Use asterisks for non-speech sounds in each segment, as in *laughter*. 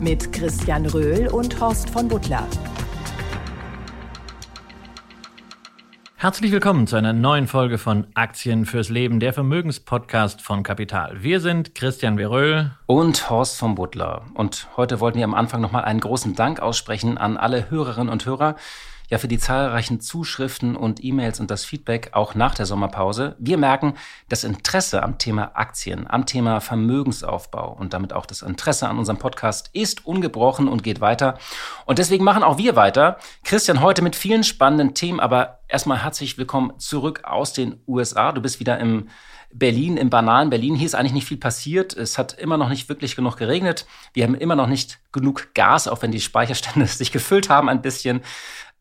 Mit Christian Röhl und Horst von Butler. Herzlich willkommen zu einer neuen Folge von Aktien fürs Leben, der Vermögenspodcast von Kapital. Wir sind Christian Veröhl und Horst von Butler. Und heute wollten wir am Anfang nochmal einen großen Dank aussprechen an alle Hörerinnen und Hörer, ja für die zahlreichen Zuschriften und E-Mails und das Feedback auch nach der Sommerpause. Wir merken, das Interesse am Thema Aktien, am Thema Vermögensaufbau und damit auch das Interesse an unserem Podcast ist ungebrochen und geht weiter. Und deswegen machen auch wir weiter. Christian, heute mit vielen spannenden Themen, aber erstmal herzlich willkommen zurück aus den USA. Du bist wieder im Berlin, im banalen Berlin. Hier ist eigentlich nicht viel passiert. Es hat immer noch nicht wirklich genug geregnet. Wir haben immer noch nicht genug Gas, auch wenn die Speicherstände *laughs* sich gefüllt haben ein bisschen.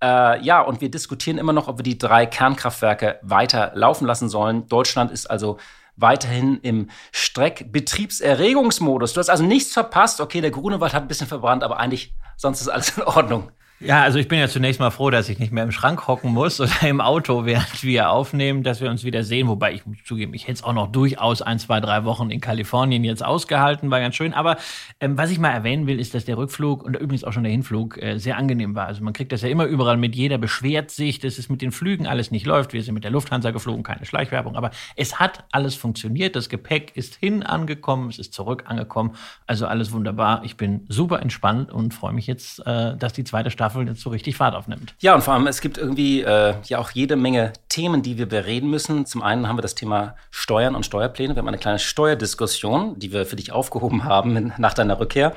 Äh, ja, und wir diskutieren immer noch, ob wir die drei Kernkraftwerke weiter laufen lassen sollen. Deutschland ist also weiterhin im Streckbetriebserregungsmodus. Du hast also nichts verpasst. Okay, der Grunewald hat ein bisschen verbrannt, aber eigentlich sonst ist alles in Ordnung. Ja, also ich bin ja zunächst mal froh, dass ich nicht mehr im Schrank hocken muss *laughs* oder im Auto, während wir aufnehmen, dass wir uns wieder sehen. Wobei ich muss zugeben, ich hätte es auch noch durchaus ein, zwei, drei Wochen in Kalifornien jetzt ausgehalten, war ganz schön. Aber ähm, was ich mal erwähnen will, ist, dass der Rückflug und übrigens auch schon der Hinflug äh, sehr angenehm war. Also man kriegt das ja immer überall mit. Jeder beschwert sich, dass es mit den Flügen alles nicht läuft. Wir sind mit der Lufthansa geflogen, keine Schleichwerbung. Aber es hat alles funktioniert. Das Gepäck ist hin angekommen, es ist zurück angekommen. Also alles wunderbar. Ich bin super entspannt und freue mich jetzt, äh, dass die zweite Staffel Staffel jetzt so richtig Fahrt aufnimmt. Ja, und vor allem, es gibt irgendwie äh, ja auch jede Menge Themen, die wir bereden müssen. Zum einen haben wir das Thema Steuern und Steuerpläne. Wir haben eine kleine Steuerdiskussion, die wir für dich aufgehoben haben nach deiner Rückkehr.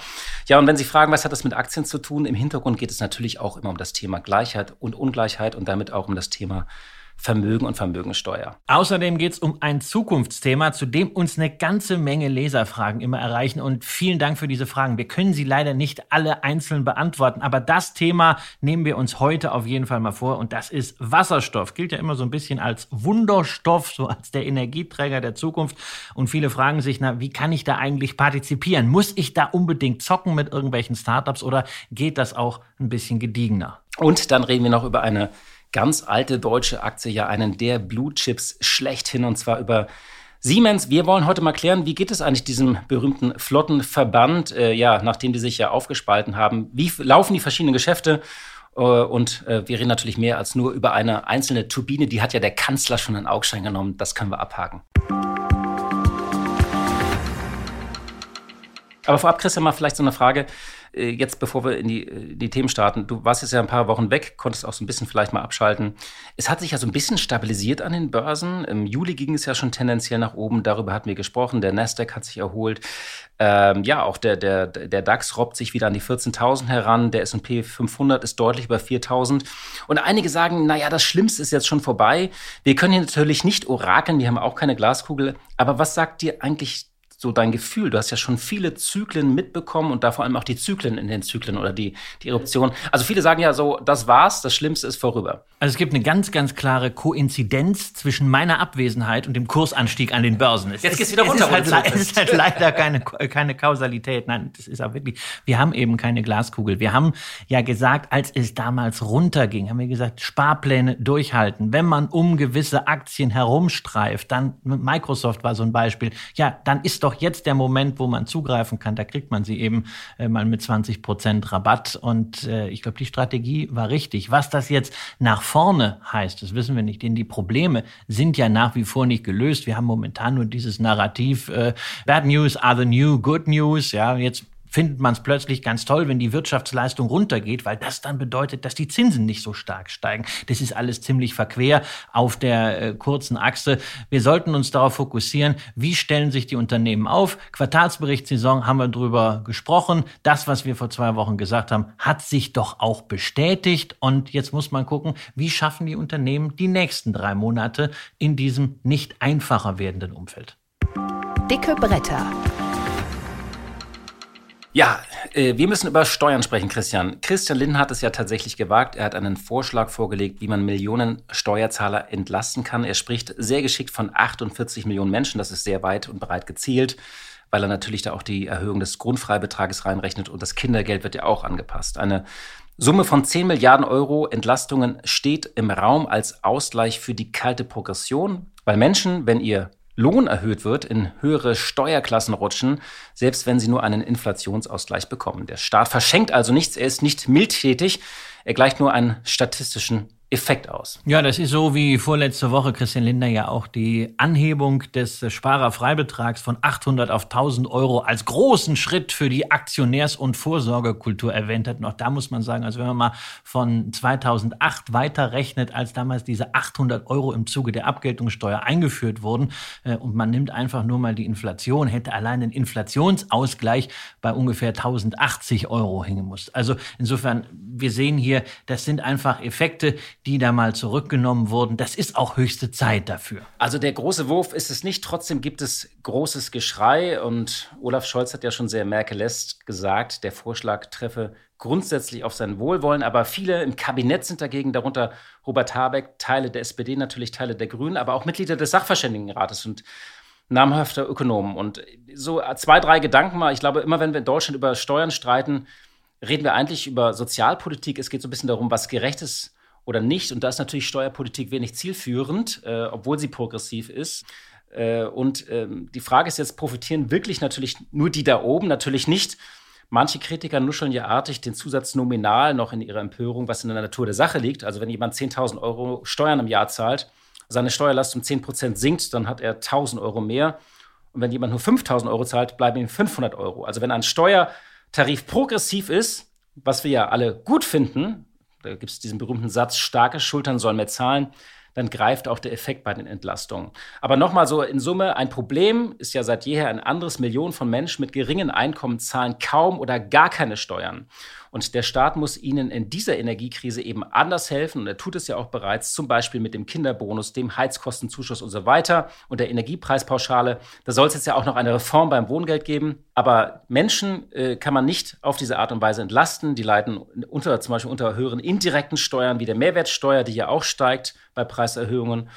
Ja, und wenn Sie fragen, was hat das mit Aktien zu tun? Im Hintergrund geht es natürlich auch immer um das Thema Gleichheit und Ungleichheit und damit auch um das Thema Vermögen und Vermögensteuer. Außerdem geht es um ein Zukunftsthema, zu dem uns eine ganze Menge Leserfragen immer erreichen. Und vielen Dank für diese Fragen. Wir können sie leider nicht alle einzeln beantworten, aber das Thema nehmen wir uns heute auf jeden Fall mal vor. Und das ist Wasserstoff. Gilt ja immer so ein bisschen als Wunderstoff, so als der Energieträger der Zukunft. Und viele fragen sich, na, wie kann ich da eigentlich partizipieren? Muss ich da unbedingt zocken mit irgendwelchen Startups oder geht das auch ein bisschen gediegener? Und dann reden wir noch über eine ganz alte deutsche Aktie, ja einen der Blue Chips schlechthin und zwar über Siemens. Wir wollen heute mal klären, wie geht es eigentlich diesem berühmten Flottenverband, äh, ja, nachdem die sich ja aufgespalten haben? Wie laufen die verschiedenen Geschäfte? Äh, und äh, wir reden natürlich mehr als nur über eine einzelne Turbine. Die hat ja der Kanzler schon in Augschein genommen. Das können wir abhaken. Aber vorab, Christian, mal vielleicht so eine Frage. Äh, jetzt, bevor wir in die, äh, die Themen starten, du warst jetzt ja ein paar Wochen weg, konntest auch so ein bisschen vielleicht mal abschalten. Es hat sich ja so ein bisschen stabilisiert an den Börsen. Im Juli ging es ja schon tendenziell nach oben, darüber hatten wir gesprochen. Der Nasdaq hat sich erholt. Ähm, ja, auch der, der, der DAX robbt sich wieder an die 14.000 heran. Der S&P 500 ist deutlich über 4.000. Und einige sagen, naja, das Schlimmste ist jetzt schon vorbei. Wir können hier natürlich nicht orakeln, wir haben auch keine Glaskugel. Aber was sagt dir eigentlich so dein Gefühl? Du hast ja schon viele Zyklen mitbekommen und da vor allem auch die Zyklen in den Zyklen oder die, die Eruption. Also viele sagen ja so, das war's, das Schlimmste ist vorüber. Also es gibt eine ganz, ganz klare Koinzidenz zwischen meiner Abwesenheit und dem Kursanstieg an den Börsen. Es, Jetzt geht's wieder runter. Es ist, halt, es ist halt leider keine, keine Kausalität. Nein, das ist auch wirklich, wir haben eben keine Glaskugel. Wir haben ja gesagt, als es damals runterging, haben wir gesagt, Sparpläne durchhalten. Wenn man um gewisse Aktien herumstreift, dann Microsoft war so ein Beispiel, ja, dann ist doch doch jetzt der Moment, wo man zugreifen kann. Da kriegt man sie eben äh, mal mit 20 Prozent Rabatt. Und äh, ich glaube, die Strategie war richtig. Was das jetzt nach vorne heißt, das wissen wir nicht. Denn die Probleme sind ja nach wie vor nicht gelöst. Wir haben momentan nur dieses Narrativ, äh, Bad News are the new good news. Ja, jetzt findet man es plötzlich ganz toll, wenn die Wirtschaftsleistung runtergeht, weil das dann bedeutet, dass die Zinsen nicht so stark steigen. Das ist alles ziemlich verquer auf der äh, kurzen Achse. Wir sollten uns darauf fokussieren, wie stellen sich die Unternehmen auf. Quartalsberichtssaison haben wir drüber gesprochen. Das, was wir vor zwei Wochen gesagt haben, hat sich doch auch bestätigt. Und jetzt muss man gucken, wie schaffen die Unternehmen die nächsten drei Monate in diesem nicht einfacher werdenden Umfeld. Dicke Bretter. Ja, äh, wir müssen über Steuern sprechen, Christian. Christian Lindner hat es ja tatsächlich gewagt. Er hat einen Vorschlag vorgelegt, wie man Millionen Steuerzahler entlasten kann. Er spricht sehr geschickt von 48 Millionen Menschen. Das ist sehr weit und breit gezielt, weil er natürlich da auch die Erhöhung des Grundfreibetrages reinrechnet und das Kindergeld wird ja auch angepasst. Eine Summe von 10 Milliarden Euro Entlastungen steht im Raum als Ausgleich für die kalte Progression, weil Menschen, wenn ihr Lohn erhöht wird, in höhere Steuerklassen rutschen, selbst wenn sie nur einen Inflationsausgleich bekommen. Der Staat verschenkt also nichts, er ist nicht mildtätig, er gleicht nur einen statistischen Effekt aus. Ja, das ist so wie vorletzte Woche Christian Lindner ja auch die Anhebung des Sparerfreibetrags von 800 auf 1000 Euro als großen Schritt für die Aktionärs- und Vorsorgekultur erwähnt hat. Noch da muss man sagen, also wenn man mal von 2008 weiterrechnet, als damals diese 800 Euro im Zuge der Abgeltungssteuer eingeführt wurden äh, und man nimmt einfach nur mal die Inflation, hätte allein ein Inflationsausgleich bei ungefähr 1080 Euro hängen muss. Also insofern, wir sehen hier, das sind einfach Effekte, die da mal zurückgenommen wurden. Das ist auch höchste Zeit dafür. Also der große Wurf ist es nicht. Trotzdem gibt es großes Geschrei. Und Olaf Scholz hat ja schon sehr merkelest gesagt, der Vorschlag treffe grundsätzlich auf sein Wohlwollen. Aber viele im Kabinett sind dagegen, darunter Robert Habeck, Teile der SPD, natürlich Teile der Grünen, aber auch Mitglieder des Sachverständigenrates und namhafter Ökonomen. Und so zwei, drei Gedanken mal. Ich glaube, immer wenn wir in Deutschland über Steuern streiten, reden wir eigentlich über Sozialpolitik. Es geht so ein bisschen darum, was gerecht ist oder nicht. Und da ist natürlich Steuerpolitik wenig zielführend, äh, obwohl sie progressiv ist. Äh, und ähm, die Frage ist jetzt, profitieren wirklich natürlich nur die da oben? Natürlich nicht. Manche Kritiker nuscheln ja artig den Zusatz nominal noch in ihrer Empörung, was in der Natur der Sache liegt. Also wenn jemand 10.000 Euro Steuern im Jahr zahlt, seine Steuerlast um 10 Prozent sinkt, dann hat er 1.000 Euro mehr. Und wenn jemand nur 5.000 Euro zahlt, bleiben ihm 500 Euro. Also wenn ein Steuertarif progressiv ist, was wir ja alle gut finden, da gibt es diesen berühmten Satz, starke Schultern sollen mehr zahlen, dann greift auch der Effekt bei den Entlastungen. Aber nochmal so in Summe, ein Problem ist ja seit jeher ein anderes. Millionen von Menschen mit geringen Einkommen zahlen kaum oder gar keine Steuern. Und der Staat muss ihnen in dieser Energiekrise eben anders helfen. Und er tut es ja auch bereits, zum Beispiel mit dem Kinderbonus, dem Heizkostenzuschuss und so weiter und der Energiepreispauschale. Da soll es jetzt ja auch noch eine Reform beim Wohngeld geben. Aber Menschen äh, kann man nicht auf diese Art und Weise entlasten. Die leiden unter, zum Beispiel unter höheren indirekten Steuern wie der Mehrwertsteuer, die ja auch steigt bei Preiserhöhungen.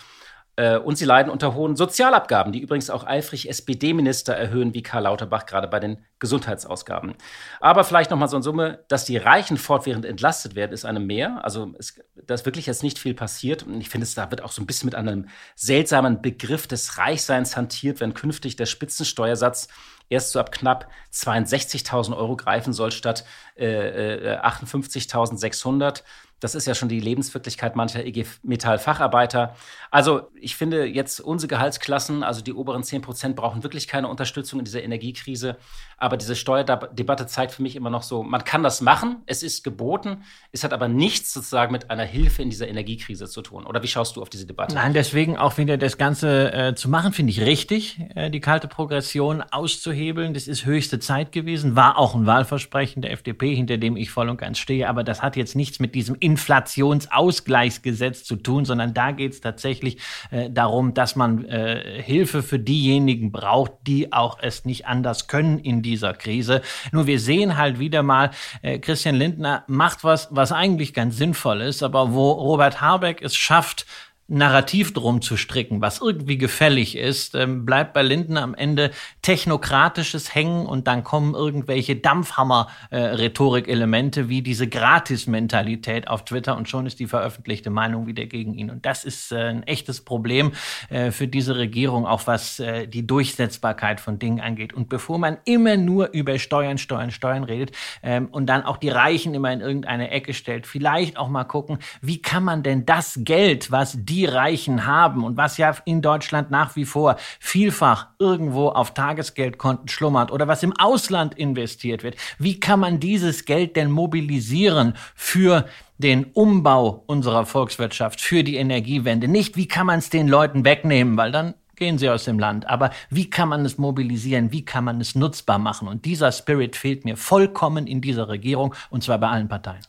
Äh, und sie leiden unter hohen Sozialabgaben, die übrigens auch eifrig SPD-Minister erhöhen, wie Karl Lauterbach gerade bei den Gesundheitsausgaben. Aber vielleicht nochmal so in Summe, dass die Reichen fortwährend entlastet werden, ist eine mehr. Also es, da ist wirklich jetzt nicht viel passiert. Und ich finde, da wird auch so ein bisschen mit einem seltsamen Begriff des Reichseins hantiert, wenn künftig der Spitzensteuersatz erst so ab knapp 62.000 Euro greifen soll statt äh, äh, 58.600. Das ist ja schon die Lebenswirklichkeit mancher IG Metall-Facharbeiter. Also ich finde jetzt unsere Gehaltsklassen, also die oberen 10 Prozent, brauchen wirklich keine Unterstützung in dieser Energiekrise. Aber diese Steuerdebatte zeigt für mich immer noch so, man kann das machen, es ist geboten, es hat aber nichts sozusagen mit einer Hilfe in dieser Energiekrise zu tun. Oder wie schaust du auf diese Debatte? Nein, deswegen auch wieder das Ganze äh, zu machen, finde ich richtig, äh, die kalte Progression auszuhebeln. Das ist höchste Zeit gewesen, war auch ein Wahlversprechen der FDP, hinter dem ich voll und ganz stehe. Aber das hat jetzt nichts mit diesem Inflationsausgleichsgesetz zu tun, sondern da geht es tatsächlich äh, darum, dass man äh, Hilfe für diejenigen braucht, die auch es nicht anders können in dieser Krise. Nur wir sehen halt wieder mal, äh, Christian Lindner macht was, was eigentlich ganz sinnvoll ist, aber wo Robert Habeck es schafft, Narrativ drum zu stricken, was irgendwie gefällig ist, ähm, bleibt bei Linden am Ende technokratisches hängen und dann kommen irgendwelche Dampfhammer-Rhetorik-Elemente äh, wie diese Gratis-Mentalität auf Twitter und schon ist die veröffentlichte Meinung wieder gegen ihn. Und das ist äh, ein echtes Problem äh, für diese Regierung, auch was äh, die Durchsetzbarkeit von Dingen angeht. Und bevor man immer nur über Steuern, Steuern, Steuern redet ähm, und dann auch die Reichen immer in irgendeine Ecke stellt, vielleicht auch mal gucken, wie kann man denn das Geld, was die die Reichen haben und was ja in Deutschland nach wie vor vielfach irgendwo auf Tagesgeldkonten schlummert oder was im Ausland investiert wird. Wie kann man dieses Geld denn mobilisieren für den Umbau unserer Volkswirtschaft, für die Energiewende? Nicht, wie kann man es den Leuten wegnehmen, weil dann gehen sie aus dem Land. Aber wie kann man es mobilisieren? Wie kann man es nutzbar machen? Und dieser Spirit fehlt mir vollkommen in dieser Regierung und zwar bei allen Parteien.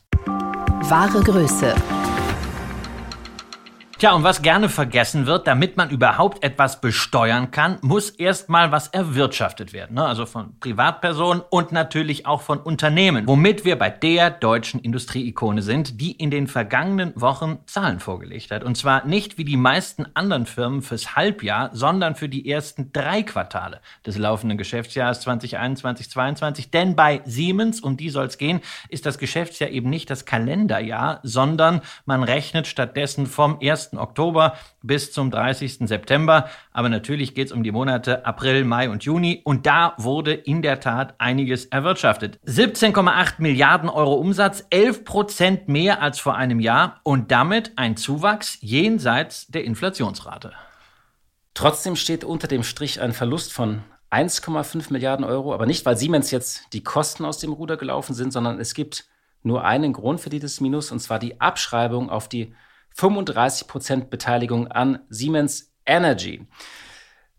Wahre Größe. Tja, und was gerne vergessen wird, damit man überhaupt etwas besteuern kann, muss erstmal was erwirtschaftet werden. Ne? Also von Privatpersonen und natürlich auch von Unternehmen. Womit wir bei der deutschen Industrieikone sind, die in den vergangenen Wochen Zahlen vorgelegt hat. Und zwar nicht wie die meisten anderen Firmen fürs Halbjahr, sondern für die ersten drei Quartale des laufenden Geschäftsjahres 2021, 2022. Denn bei Siemens, um die soll es gehen, ist das Geschäftsjahr eben nicht das Kalenderjahr, sondern man rechnet stattdessen vom 1. Oktober bis zum 30. September. Aber natürlich geht es um die Monate April, Mai und Juni. Und da wurde in der Tat einiges erwirtschaftet. 17,8 Milliarden Euro Umsatz, 11 Prozent mehr als vor einem Jahr und damit ein Zuwachs jenseits der Inflationsrate. Trotzdem steht unter dem Strich ein Verlust von 1,5 Milliarden Euro, aber nicht, weil Siemens jetzt die Kosten aus dem Ruder gelaufen sind, sondern es gibt nur einen Grund für dieses Minus, und zwar die Abschreibung auf die 35% Beteiligung an Siemens Energy.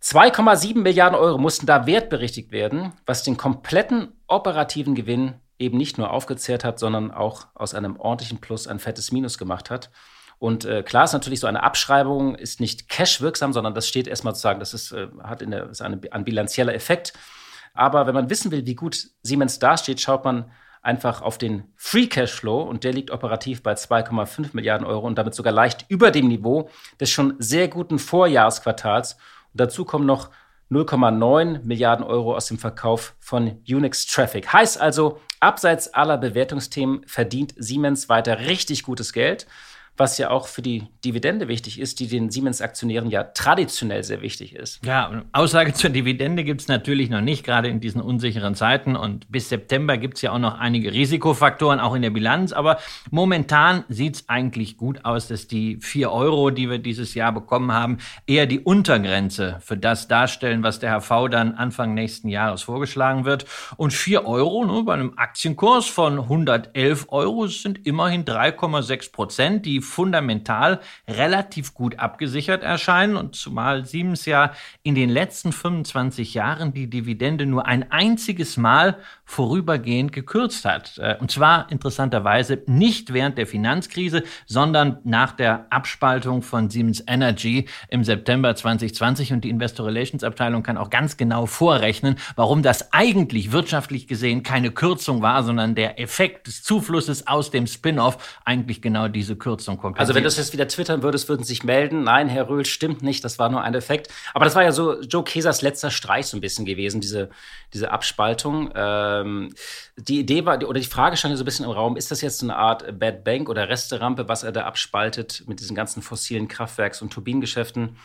2,7 Milliarden Euro mussten da wertberichtigt werden, was den kompletten operativen Gewinn eben nicht nur aufgezehrt hat, sondern auch aus einem ordentlichen Plus ein fettes Minus gemacht hat. Und äh, klar ist natürlich so eine Abschreibung ist nicht cash-wirksam, sondern das steht erstmal zu sagen, das ist, äh, hat in der, ist eine, ein bilanzieller Effekt. Aber wenn man wissen will, wie gut Siemens dasteht, schaut man einfach auf den Free Cashflow und der liegt operativ bei 2,5 Milliarden Euro und damit sogar leicht über dem Niveau des schon sehr guten Vorjahresquartals. Und dazu kommen noch 0,9 Milliarden Euro aus dem Verkauf von Unix Traffic. Heißt also, abseits aller Bewertungsthemen verdient Siemens weiter richtig gutes Geld was ja auch für die Dividende wichtig ist, die den Siemens-Aktionären ja traditionell sehr wichtig ist. Ja, Aussage zur Dividende gibt es natürlich noch nicht, gerade in diesen unsicheren Zeiten. Und bis September gibt es ja auch noch einige Risikofaktoren, auch in der Bilanz. Aber momentan sieht es eigentlich gut aus, dass die 4 Euro, die wir dieses Jahr bekommen haben, eher die Untergrenze für das darstellen, was der HV dann Anfang nächsten Jahres vorgeschlagen wird. Und 4 Euro ne, bei einem Aktienkurs von 111 Euro sind immerhin 3,6 Prozent. Die fundamental relativ gut abgesichert erscheinen und zumal Siemens ja in den letzten 25 Jahren die Dividende nur ein einziges Mal vorübergehend gekürzt hat. Äh, und zwar interessanterweise nicht während der Finanzkrise, sondern nach der Abspaltung von Siemens Energy im September 2020 und die Investor Relations Abteilung kann auch ganz genau vorrechnen, warum das eigentlich wirtschaftlich gesehen keine Kürzung war, sondern der Effekt des Zuflusses aus dem Spin-off eigentlich genau diese Kürzung kompensiert. Also wenn du das jetzt wieder twittern würdest, würden sich melden. Nein, Herr Röhl, stimmt nicht, das war nur ein Effekt. Aber das war ja so Joe Kesers letzter Streich so ein bisschen gewesen, diese, diese Abspaltung. Ähm, die Idee war, oder die Frage stand ja so ein bisschen im Raum, ist das jetzt eine Art Bad Bank oder Resterampe, was er da abspaltet mit diesen ganzen fossilen Kraftwerks- und Turbinengeschäften,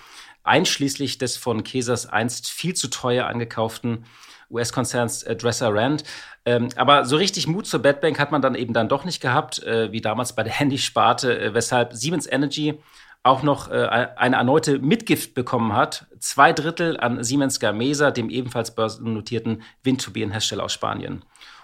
einschließlich des von Kesers einst viel zu teuer angekauften US-Konzerns äh, Dresser Rand. Ähm, aber so richtig Mut zur Bad Bank hat man dann eben dann doch nicht gehabt, äh, wie damals bei der *laughs* Handysparte, äh, weshalb Siemens Energy auch noch äh, eine erneute Mitgift bekommen hat. Zwei Drittel an Siemens Gamesa, dem ebenfalls börsennotierten Windturbinenhersteller aus Spanien.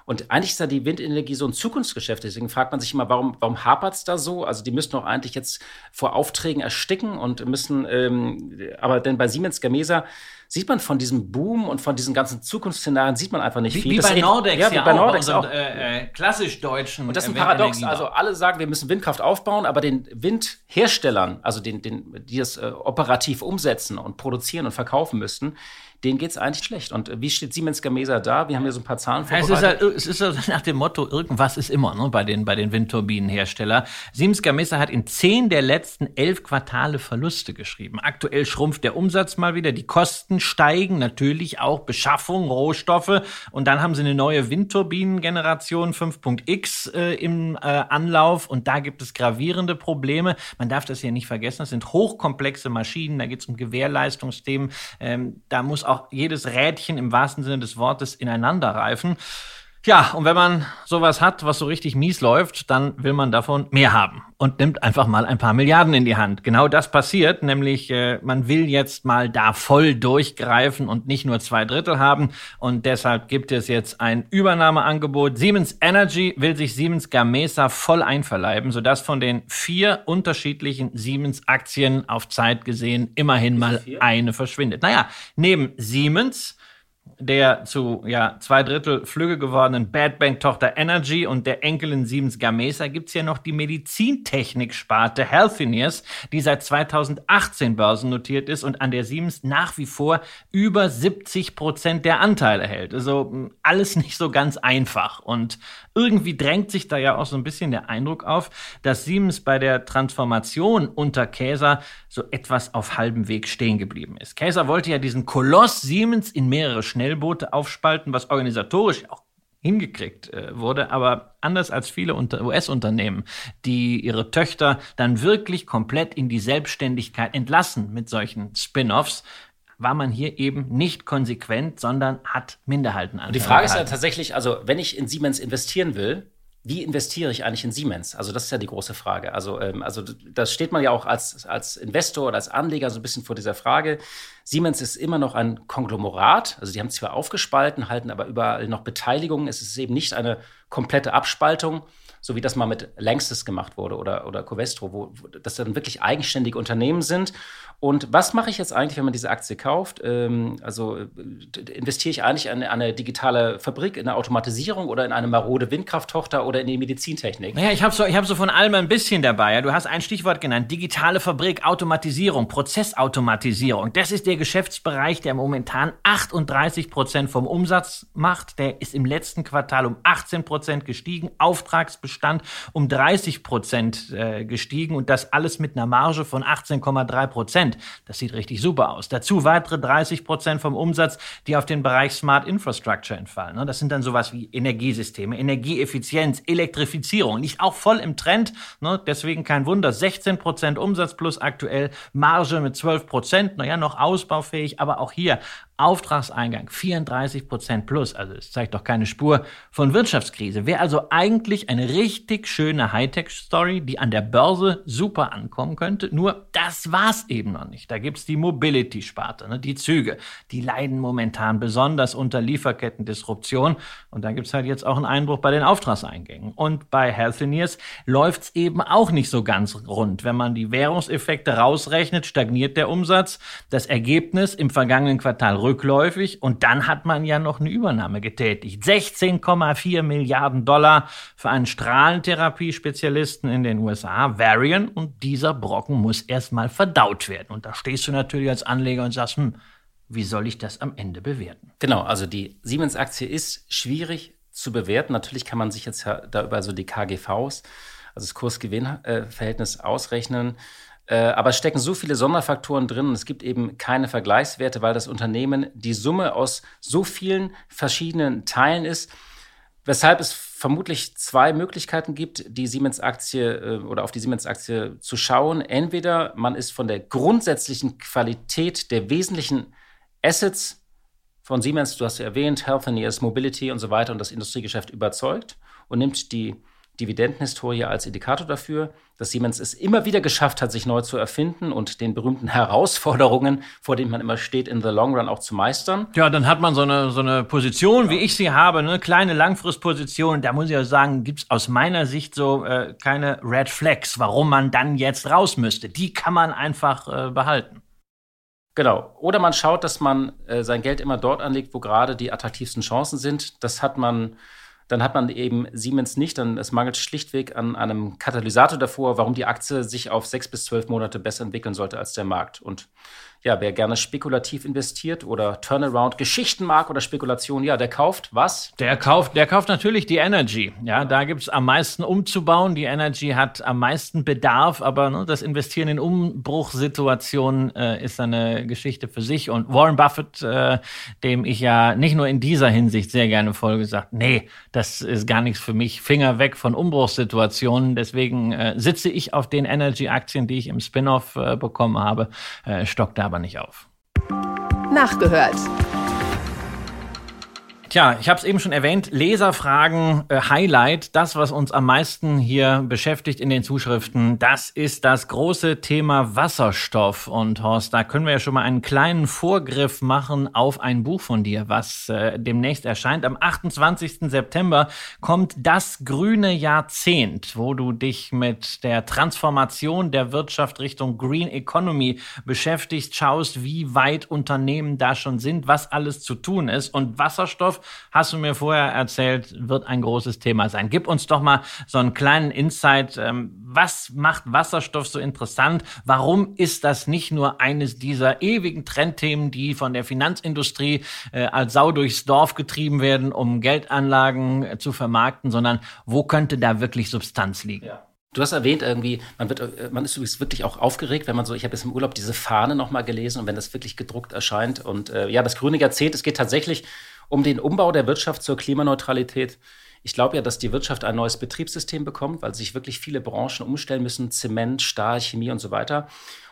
Und eigentlich ist da die Windenergie so ein Zukunftsgeschäft. Deswegen fragt man sich immer, warum, warum hapert es da so? Also die müssen doch eigentlich jetzt vor Aufträgen ersticken und müssen, ähm, aber denn bei Siemens Gamesa sieht man von diesem Boom und von diesen ganzen Zukunftsszenarien sieht man einfach nicht wie, viel. Wie das bei Nordex, ja, wie bei Nordex auch. Äh, äh, klassisch deutschen. Und das ist ein Paradox. Also alle sagen, wir müssen Windkraft aufbauen, aber den Windherstellern, also den, den, die das äh, operativ umsetzen und produzieren und verkaufen müssten, denen geht es eigentlich schlecht. Und wie steht Siemens Gamesa da? Wir haben hier so ein paar Zahlen vorbereitet. Es ist, halt, es ist halt *laughs* nach dem Motto, irgendwas ist immer ne, bei den, bei den Windturbinenherstellern. Siemens Gamesa hat in zehn der letzten elf Quartale Verluste geschrieben. Aktuell schrumpft der Umsatz mal wieder, die Kosten steigen, natürlich auch Beschaffung, Rohstoffe. Und dann haben sie eine neue Windturbinengeneration 5.x äh, im äh, Anlauf. Und da gibt es gravierende Probleme. Man darf das ja nicht vergessen, das sind hochkomplexe Maschinen, da geht es um Gewährleistungsthemen. Ähm, da muss auch jedes Rädchen im wahrsten Sinne des Wortes ineinander reifen. Ja, und wenn man sowas hat, was so richtig mies läuft, dann will man davon mehr haben und nimmt einfach mal ein paar Milliarden in die Hand. Genau das passiert, nämlich äh, man will jetzt mal da voll durchgreifen und nicht nur zwei Drittel haben. Und deshalb gibt es jetzt ein Übernahmeangebot. Siemens Energy will sich Siemens Gamesa voll einverleiben, sodass von den vier unterschiedlichen Siemens-Aktien auf Zeit gesehen immerhin mal eine verschwindet. Naja, neben Siemens der zu ja, zwei Drittel Flügge gewordenen Bad Bank-Tochter Energy und der Enkelin Siemens Gamesa gibt's ja noch die Medizintechnik-Sparte Healthineers, die seit 2018 börsennotiert ist und an der Siemens nach wie vor über 70 Prozent der Anteile hält. Also hm, alles *laughs* nicht so ganz einfach. Und irgendwie drängt sich da ja auch so ein bisschen der Eindruck auf, dass Siemens bei der Transformation unter Käser so etwas auf halbem Weg stehen geblieben ist. Käser wollte ja diesen Koloss Siemens in mehrere Schnellboote aufspalten, was organisatorisch auch hingekriegt äh, wurde, aber anders als viele US-Unternehmen, die ihre Töchter dann wirklich komplett in die Selbstständigkeit entlassen mit solchen Spin-offs, war man hier eben nicht konsequent, sondern hat Minderheiten an. Die Frage ist ja tatsächlich, also wenn ich in Siemens investieren will, wie investiere ich eigentlich in Siemens? Also das ist ja die große Frage. Also, ähm, also das steht man ja auch als, als Investor oder als Anleger so ein bisschen vor dieser Frage. Siemens ist immer noch ein Konglomerat. Also die haben zwar aufgespalten, halten aber überall noch Beteiligungen. Es ist eben nicht eine komplette Abspaltung, so wie das mal mit Längstes gemacht wurde oder, oder Covestro, wo, wo das dann wirklich eigenständige Unternehmen sind. Und was mache ich jetzt eigentlich, wenn man diese Aktie kauft? Ähm, also äh, investiere ich eigentlich in eine digitale Fabrik, in eine Automatisierung oder in eine marode Windkrafttochter oder in die Medizintechnik? Naja, ich habe so, hab so von allem ein bisschen dabei. Ja. Du hast ein Stichwort genannt, digitale Fabrik, Automatisierung, Prozessautomatisierung. Das ist der Geschäftsbereich, der momentan 38 Prozent vom Umsatz macht. Der ist im letzten Quartal um 18 Prozent gestiegen, Auftragsbestand um 30 Prozent äh, gestiegen und das alles mit einer Marge von 18,3 Prozent. Das sieht richtig super aus. Dazu weitere 30 Prozent vom Umsatz, die auf den Bereich Smart Infrastructure entfallen. Ne? Das sind dann sowas wie Energiesysteme, Energieeffizienz, Elektrifizierung. Liegt auch voll im Trend. Ne? Deswegen kein Wunder. 16 Prozent Umsatz plus aktuell Marge mit 12 Prozent. Naja, noch ausbaufähig, aber auch hier Auftragseingang 34 Prozent plus. Also es zeigt doch keine Spur von Wirtschaftskrise. Wäre also eigentlich eine richtig schöne Hightech-Story, die an der Börse super ankommen könnte. Nur das war's eben noch nicht. Da gibt's die Mobility-Sparte, ne, die Züge. Die leiden momentan besonders unter Lieferkettendisruption. Und dann gibt's halt jetzt auch einen Einbruch bei den Auftragseingängen. Und bei Healthineers läuft's eben auch nicht so ganz rund. Wenn man die Währungseffekte rausrechnet, stagniert der Umsatz. Das Ergebnis im vergangenen Quartal rückläufig und dann hat man ja noch eine Übernahme getätigt. 16,4 Milliarden Dollar für einen Strahlentherapie-Spezialisten in den USA, Varian, und dieser Brocken muss erstmal verdaut werden. Und da stehst du natürlich als Anleger und sagst, hm, wie soll ich das am Ende bewerten? Genau, also die Siemens-Aktie ist schwierig zu bewerten. Natürlich kann man sich jetzt da über so die KGVs, also das Kurs-Gewinn-Verhältnis ausrechnen. Äh, aber es stecken so viele Sonderfaktoren drin und es gibt eben keine Vergleichswerte, weil das Unternehmen die Summe aus so vielen verschiedenen Teilen ist, weshalb es vermutlich zwei Möglichkeiten gibt, die Siemens-Aktie äh, oder auf die Siemens-Aktie zu schauen. Entweder man ist von der grundsätzlichen Qualität der wesentlichen Assets von Siemens, du hast ja erwähnt, Health and Years, Mobility und so weiter und das Industriegeschäft überzeugt und nimmt die Dividendenhistorie als Indikator dafür, dass Siemens es immer wieder geschafft hat, sich neu zu erfinden und den berühmten *laughs* Herausforderungen, vor denen man immer steht, in the long run auch zu meistern. Ja, dann hat man so eine, so eine Position, ja. wie ich sie habe, eine kleine Langfristposition. Da muss ich ja sagen, gibt es aus meiner Sicht so äh, keine Red Flags, warum man dann jetzt raus müsste. Die kann man einfach äh, behalten. Genau. Oder man schaut, dass man äh, sein Geld immer dort anlegt, wo gerade die attraktivsten Chancen sind. Das hat man dann hat man eben Siemens nicht. Dann es mangelt schlichtweg an einem Katalysator davor, warum die Aktie sich auf sechs bis zwölf Monate besser entwickeln sollte als der Markt. Und ja, wer gerne spekulativ investiert oder Turnaround-Geschichten mag oder Spekulation, ja, der kauft was? Der kauft, der kauft natürlich die Energy. Ja, da gibt es am meisten umzubauen. Die Energy hat am meisten Bedarf, aber ne, das Investieren in Umbruchssituationen äh, ist eine Geschichte für sich. Und Warren Buffett, äh, dem ich ja nicht nur in dieser Hinsicht sehr gerne folge, sagt, nee, das ist gar nichts für mich. Finger weg von Umbruchssituationen. Deswegen äh, sitze ich auf den Energy-Aktien, die ich im Spin-off äh, bekommen habe, äh, stock da aber nicht auf. Nachgehört. Tja, ich habe es eben schon erwähnt, Leserfragen, äh, Highlight, das, was uns am meisten hier beschäftigt in den Zuschriften, das ist das große Thema Wasserstoff. Und Horst, da können wir ja schon mal einen kleinen Vorgriff machen auf ein Buch von dir, was äh, demnächst erscheint. Am 28. September kommt das grüne Jahrzehnt, wo du dich mit der Transformation der Wirtschaft Richtung Green Economy beschäftigst, schaust, wie weit Unternehmen da schon sind, was alles zu tun ist. Und Wasserstoff hast du mir vorher erzählt, wird ein großes Thema sein. Gib uns doch mal so einen kleinen Insight. Ähm, was macht Wasserstoff so interessant? Warum ist das nicht nur eines dieser ewigen Trendthemen, die von der Finanzindustrie äh, als Sau durchs Dorf getrieben werden, um Geldanlagen äh, zu vermarkten, sondern wo könnte da wirklich Substanz liegen? Ja. Du hast erwähnt irgendwie, man wird, äh, man ist übrigens wirklich auch aufgeregt, wenn man so, ich habe jetzt im Urlaub diese Fahne nochmal gelesen und wenn das wirklich gedruckt erscheint und äh, ja, das grüne Jahrzehnt, es geht tatsächlich um den Umbau der Wirtschaft zur Klimaneutralität. Ich glaube ja, dass die Wirtschaft ein neues Betriebssystem bekommt, weil sich wirklich viele Branchen umstellen müssen, Zement, Stahl, Chemie und so weiter.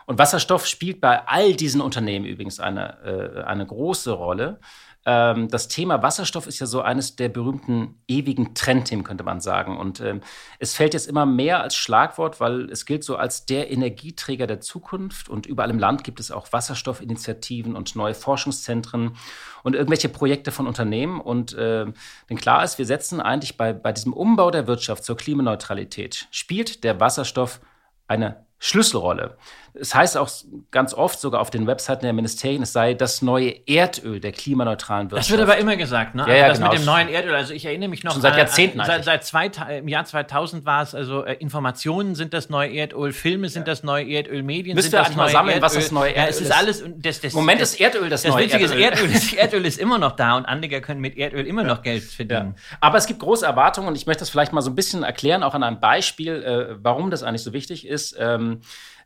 Und Wasserstoff spielt bei all diesen Unternehmen übrigens eine, äh, eine große Rolle. Ähm, das Thema Wasserstoff ist ja so eines der berühmten ewigen Trendthemen, könnte man sagen. Und ähm, es fällt jetzt immer mehr als Schlagwort, weil es gilt so als der Energieträger der Zukunft. Und überall im Land gibt es auch Wasserstoffinitiativen und neue Forschungszentren und irgendwelche Projekte von Unternehmen. Und äh, denn klar ist, wir setzen eigentlich bei, bei diesem Umbau der Wirtschaft zur Klimaneutralität, spielt der Wasserstoff eine Schlüsselrolle. Es heißt auch ganz oft, sogar auf den Webseiten der Ministerien, es sei das neue Erdöl der klimaneutralen Wirtschaft. Das wird aber immer gesagt, ne? Ja, ja, also das genau. mit dem neuen Erdöl. Also ich erinnere mich noch. Schon seit Jahrzehnten Seit, eigentlich. seit zwei, Im Jahr 2000 war es also äh, Informationen sind das neue Erdöl, Filme sind das neue Erdöl, Medien Müsst sind das neue sammeln, Erdöl. was das neue Ja, Erdöl es ist alles. Das, das, Moment das, ist Erdöl das, Das neue Erdöl. Erdöl ist, Erdöl ist immer noch da und Anleger können mit Erdöl immer noch Geld verdienen. Aber es gibt große Erwartungen und ich möchte das vielleicht mal so ein bisschen erklären, auch an einem Beispiel, äh, warum das eigentlich so wichtig ist. Ähm,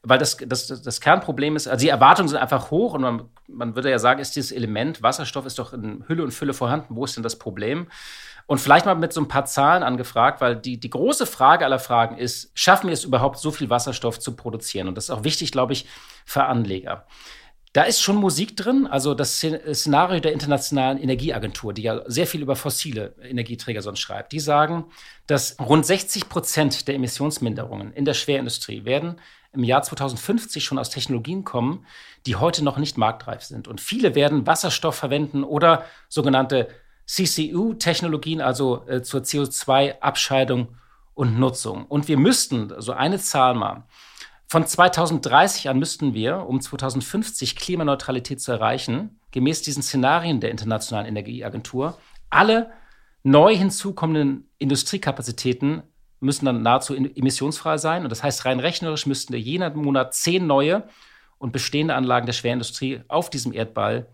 weil das, das, das Kernproblem ist, also die Erwartungen sind einfach hoch und man, man würde ja sagen, ist dieses Element Wasserstoff ist doch in Hülle und Fülle vorhanden. Wo ist denn das Problem? Und vielleicht mal mit so ein paar Zahlen angefragt, weil die, die große Frage aller Fragen ist, schaffen wir es überhaupt, so viel Wasserstoff zu produzieren? Und das ist auch wichtig, glaube ich, für Anleger. Da ist schon Musik drin, also das Szenario der Internationalen Energieagentur, die ja sehr viel über fossile Energieträger sonst schreibt. Die sagen, dass rund 60 Prozent der Emissionsminderungen in der Schwerindustrie werden im Jahr 2050 schon aus Technologien kommen, die heute noch nicht marktreif sind. Und viele werden Wasserstoff verwenden oder sogenannte CCU-Technologien, also äh, zur CO2-Abscheidung und Nutzung. Und wir müssten, so eine Zahl mal, von 2030 an müssten wir, um 2050 Klimaneutralität zu erreichen, gemäß diesen Szenarien der Internationalen Energieagentur, alle neu hinzukommenden Industriekapazitäten müssen dann nahezu emissionsfrei sein. Und das heißt, rein rechnerisch müssten jeden Monat zehn neue und bestehende Anlagen der Schwerindustrie auf diesem Erdball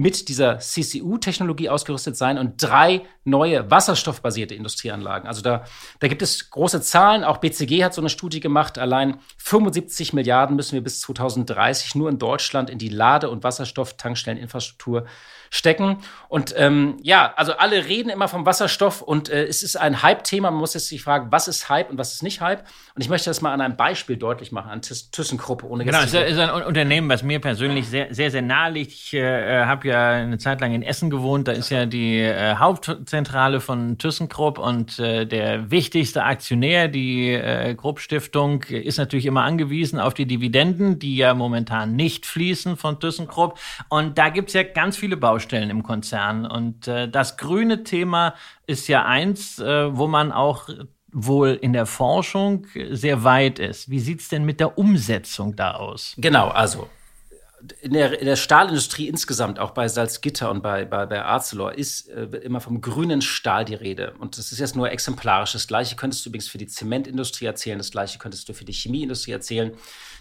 mit dieser CCU-Technologie ausgerüstet sein und drei neue wasserstoffbasierte Industrieanlagen. Also da, da gibt es große Zahlen. Auch BCG hat so eine Studie gemacht. Allein 75 Milliarden müssen wir bis 2030 nur in Deutschland in die Lade- und Wasserstofftankstelleninfrastruktur stecken. Und ähm, ja, also alle reden immer vom Wasserstoff und äh, es ist ein Hype-Thema. Man muss jetzt sich fragen, was ist Hype und was ist nicht Hype? Und ich möchte das mal an einem Beispiel deutlich machen, an Thys- ThyssenKrupp. Ohne Genau, es ist ein Unternehmen, was mir persönlich sehr, sehr, sehr nahe liegt. Ich äh, habe ja eine Zeit lang in Essen gewohnt. Da ist ja die äh, Hauptzentrale von ThyssenKrupp und äh, der wichtigste Aktionär, die äh, Krupp-Stiftung, ist natürlich immer angewiesen auf die Dividenden, die ja momentan nicht fließen von ThyssenKrupp. Und da gibt's ja ganz viele Baustellen im Konzern. Und äh, das grüne Thema ist ja eins, äh, wo man auch wohl in der Forschung sehr weit ist. Wie sieht's denn mit der Umsetzung da aus? Genau, also in der, in der Stahlindustrie insgesamt, auch bei Salzgitter und bei, bei, bei Arcelor, ist äh, immer vom grünen Stahl die Rede. Und das ist jetzt nur exemplarisch. Das Gleiche könntest du übrigens für die Zementindustrie erzählen, das Gleiche könntest du für die Chemieindustrie erzählen.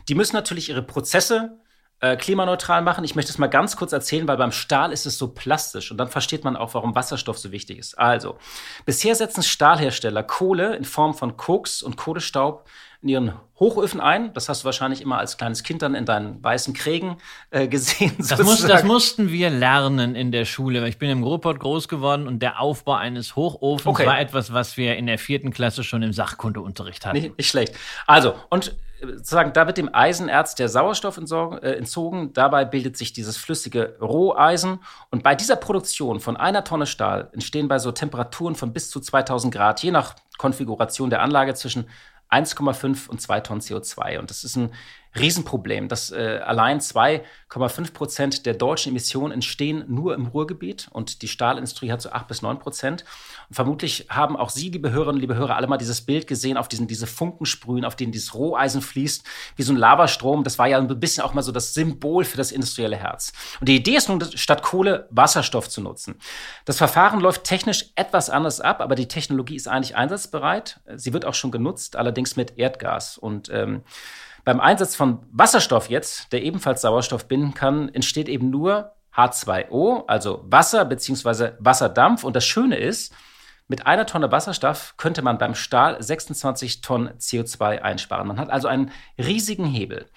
Die müssen natürlich ihre Prozesse äh, klimaneutral machen. Ich möchte es mal ganz kurz erzählen, weil beim Stahl ist es so plastisch und dann versteht man auch, warum Wasserstoff so wichtig ist. Also, bisher setzen Stahlhersteller Kohle in Form von Koks und Kohlestaub in ihren Hochöfen ein. Das hast du wahrscheinlich immer als kleines Kind dann in deinen weißen Krägen äh, gesehen. Das, muss, das mussten wir lernen in der Schule. Ich bin im Ruhrpott groß geworden und der Aufbau eines Hochofens Okay. war etwas, was wir in der vierten Klasse schon im Sachkundeunterricht hatten. Nicht, nicht schlecht. Also, und sozusagen, da wird dem Eisenerz der Sauerstoff äh, entzogen. Dabei bildet sich dieses flüssige Roheisen. Und bei dieser Produktion von einer Tonne Stahl entstehen bei so Temperaturen von bis zu 2000 Grad, je nach Konfiguration der Anlage, zwischen 1,5 und 2 Tonnen CO2. Und das ist ein Riesenproblem. dass äh, allein 2,5 Prozent der deutschen Emissionen entstehen nur im Ruhrgebiet und die Stahlindustrie hat so 8 bis 9 Prozent. Und vermutlich haben auch Sie, liebe Hörerinnen, liebe Hörer, alle mal dieses Bild gesehen, auf diesen diese Funken sprühen, auf denen dieses Roheisen fließt, wie so ein Lavastrom. Das war ja ein bisschen auch mal so das Symbol für das industrielle Herz. Und die Idee ist nun, statt Kohle Wasserstoff zu nutzen. Das Verfahren läuft technisch etwas anders ab, aber die Technologie ist eigentlich einsatzbereit. Sie wird auch schon genutzt, allerdings mit Erdgas. Und ähm, beim Einsatz von Wasserstoff jetzt, der ebenfalls Sauerstoff binden kann, entsteht eben nur H2O, also Wasser bzw. Wasserdampf. Und das Schöne ist, mit einer Tonne Wasserstoff könnte man beim Stahl 26 Tonnen CO2 einsparen. Man hat also einen riesigen Hebel.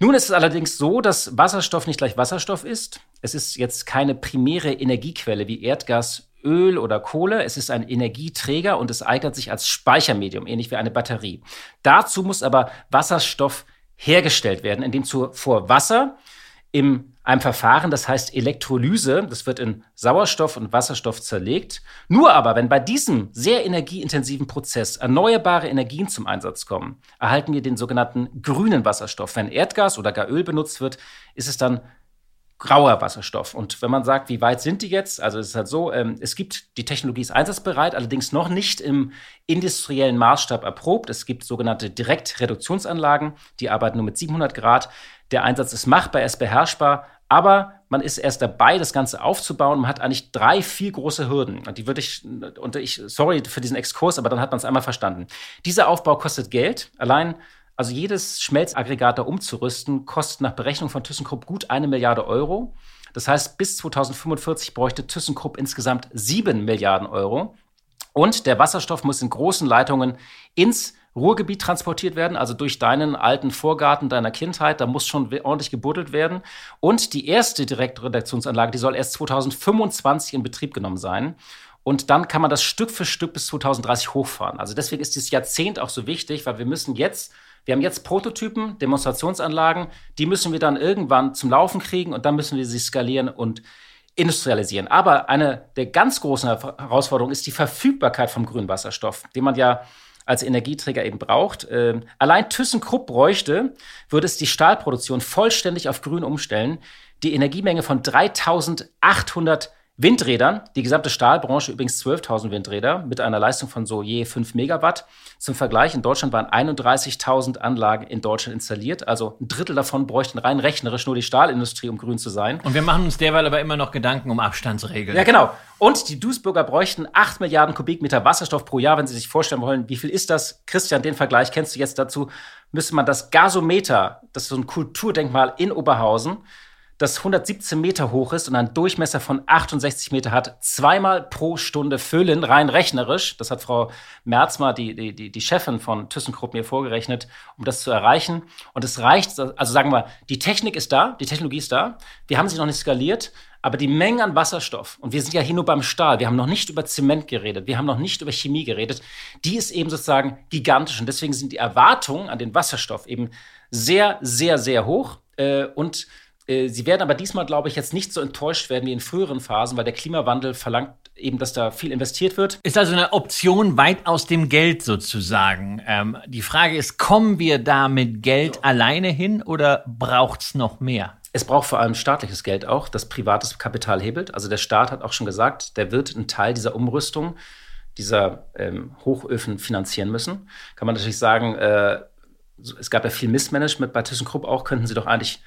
Nun ist es allerdings so, dass Wasserstoff nicht gleich Wasserstoff ist. Es ist jetzt keine primäre Energiequelle wie Erdgas, Öl oder Kohle. Es ist ein Energieträger und es eignet sich als Speichermedium, ähnlich wie eine Batterie. Dazu muss aber Wasserstoff hergestellt werden, indem zuvor Wasser in einem Verfahren, das heißt Elektrolyse, das wird in Sauerstoff und Wasserstoff zerlegt. Nur aber, wenn bei diesem sehr energieintensiven Prozess erneuerbare Energien zum Einsatz kommen, erhalten wir den sogenannten grünen Wasserstoff. Wenn Erdgas oder gar Öl benutzt wird, ist es dann grauer Wasserstoff. Und wenn man sagt, wie weit sind die jetzt? Also es ist halt so, ähm, es gibt, die Technologie ist einsatzbereit, allerdings noch nicht im industriellen Maßstab erprobt. Es gibt sogenannte Direktreduktionsanlagen, die arbeiten nur mit 700 Grad. Der Einsatz ist machbar, er ist beherrschbar, aber man ist erst dabei, das Ganze aufzubauen. Man hat eigentlich drei viel große Hürden. Und die würde ich, und ich, sorry für diesen Exkurs, aber dann hat man es einmal verstanden. Dieser Aufbau kostet Geld. Allein also jedes Schmelzaggregat da umzurüsten, kostet nach Berechnung von ThyssenKrupp gut eine Milliarde Euro. Das heißt, bis 2045 bräuchte ThyssenKrupp insgesamt sieben Milliarden Euro. Und der Wasserstoff muss in großen Leitungen ins Ruhrgebiet transportiert werden, also durch deinen alten Vorgarten deiner Kindheit. Da muss schon ordentlich gebuddelt werden. Und die erste Direktredaktionsanlage, die soll erst 2025 in Betrieb genommen sein. Und dann kann man das Stück für Stück bis 2030 hochfahren. Also deswegen ist dieses Jahrzehnt auch so wichtig, weil wir müssen jetzt wir haben jetzt Prototypen, Demonstrationsanlagen, die müssen wir dann irgendwann zum Laufen kriegen und dann müssen wir sie skalieren und industrialisieren. Aber eine der ganz großen Herausforderungen ist die Verfügbarkeit vom grünen Wasserstoff, den man ja als Energieträger eben braucht. Ähm, allein ThyssenKrupp bräuchte, würde es die Stahlproduktion vollständig auf grün umstellen, die Energiemenge von 3800 Windrädern, die gesamte Stahlbranche übrigens 12.000 Windräder mit einer Leistung von so je 5 Megawatt. Zum Vergleich, in Deutschland waren 31.000 Anlagen in Deutschland installiert. Also ein Drittel davon bräuchten rein rechnerisch nur die Stahlindustrie, um grün zu sein. Und wir machen uns derweil aber immer noch Gedanken um Abstandsregeln. Ja, genau. Und die Duisburger bräuchten 8 Milliarden Kubikmeter Wasserstoff pro Jahr, wenn Sie sich vorstellen wollen, wie viel ist das? Christian, den Vergleich kennst du jetzt dazu. Müsste man das Gasometer, das ist so ein Kulturdenkmal in Oberhausen, das 117 Meter hoch ist und einen Durchmesser von 68 Meter hat, zweimal pro Stunde füllen, rein rechnerisch. Das hat Frau Merzmer, die, die, die Chefin von ThyssenKrupp, mir vorgerechnet, um das zu erreichen. Und es reicht, also sagen wir, die Technik ist da, die Technologie ist da. Wir haben sie noch nicht skaliert, aber die Menge an Wasserstoff, und wir sind ja hier nur beim Stahl, wir haben noch nicht über Zement geredet, wir haben noch nicht über Chemie geredet, die ist eben sozusagen gigantisch. Und deswegen sind die Erwartungen an den Wasserstoff eben sehr, sehr, sehr hoch. Äh, und sie werden aber diesmal, glaube ich, jetzt nicht so enttäuscht werden wie in früheren Phasen, weil der Klimawandel verlangt eben, dass da viel investiert wird. Ist also eine Option weit aus dem Geld sozusagen. Ähm, die Frage ist, kommen wir da mit Geld ja. alleine hin oder braucht es noch mehr? Es braucht vor allem staatliches Geld auch, das privates Kapital hebelt. Also der Staat hat auch schon gesagt, der wird einen Teil dieser Umrüstung, dieser ähm, Hochöfen finanzieren müssen. Kann man natürlich sagen, äh, es gab ja viel Missmanagement bei ThyssenKrupp auch, könnten sie doch eigentlich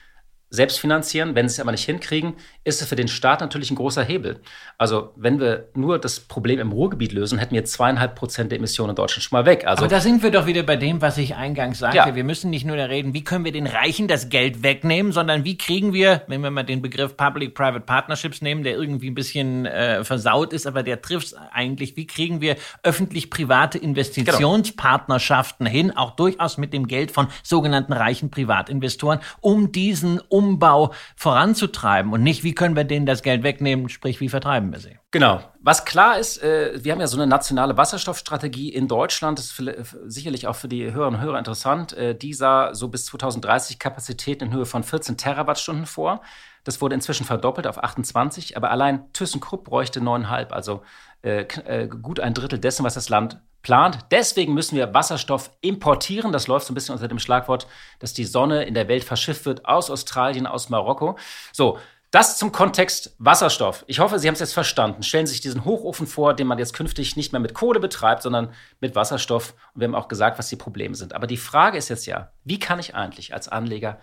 selbst finanzieren. Wenn sie es aber nicht hinkriegen, ist es für den Staat natürlich ein großer Hebel. Also wenn wir nur das Problem im Ruhrgebiet lösen, hätten wir zweieinhalb Prozent der Emissionen in Deutschland schon mal weg. Also aber da sind wir doch wieder bei dem, was ich eingangs sagte. Ja. Wir müssen nicht nur da reden, wie können wir den Reichen das Geld wegnehmen, sondern wie kriegen wir, wenn wir mal den Begriff Public-Private Partnerships nehmen, der irgendwie ein bisschen äh, versaut ist, aber der trifft eigentlich, wie kriegen wir öffentlich-private Investitionspartnerschaften genau. hin, auch durchaus mit dem Geld von sogenannten reichen Privatinvestoren, um diesen Umbau voranzutreiben und nicht, wie können wir denen das Geld wegnehmen, sprich, wie vertreiben wir sie. Genau. Was klar ist, äh, wir haben ja so eine nationale Wasserstoffstrategie in Deutschland, das ist sicherlich auch für die Hörerinnen und Hörer interessant. Äh, die sah so bis 2030 Kapazitäten in Höhe von 14 Terawattstunden vor. Das wurde inzwischen verdoppelt auf 28, aber allein ThyssenKrupp bräuchte 9,5, also äh, äh, gut ein Drittel dessen, was das Land plant. Deswegen müssen wir Wasserstoff importieren. Das läuft so ein bisschen unter dem Schlagwort, dass die Sonne in der Welt verschifft wird aus Australien, aus Marokko. So, das zum Kontext Wasserstoff. Ich hoffe, Sie haben es jetzt verstanden. Stellen Sie sich diesen Hochofen vor, den man jetzt künftig nicht mehr mit Kohle betreibt, sondern mit Wasserstoff. Und wir haben auch gesagt, was die Probleme sind. Aber die Frage ist jetzt ja, wie kann ich eigentlich als Anleger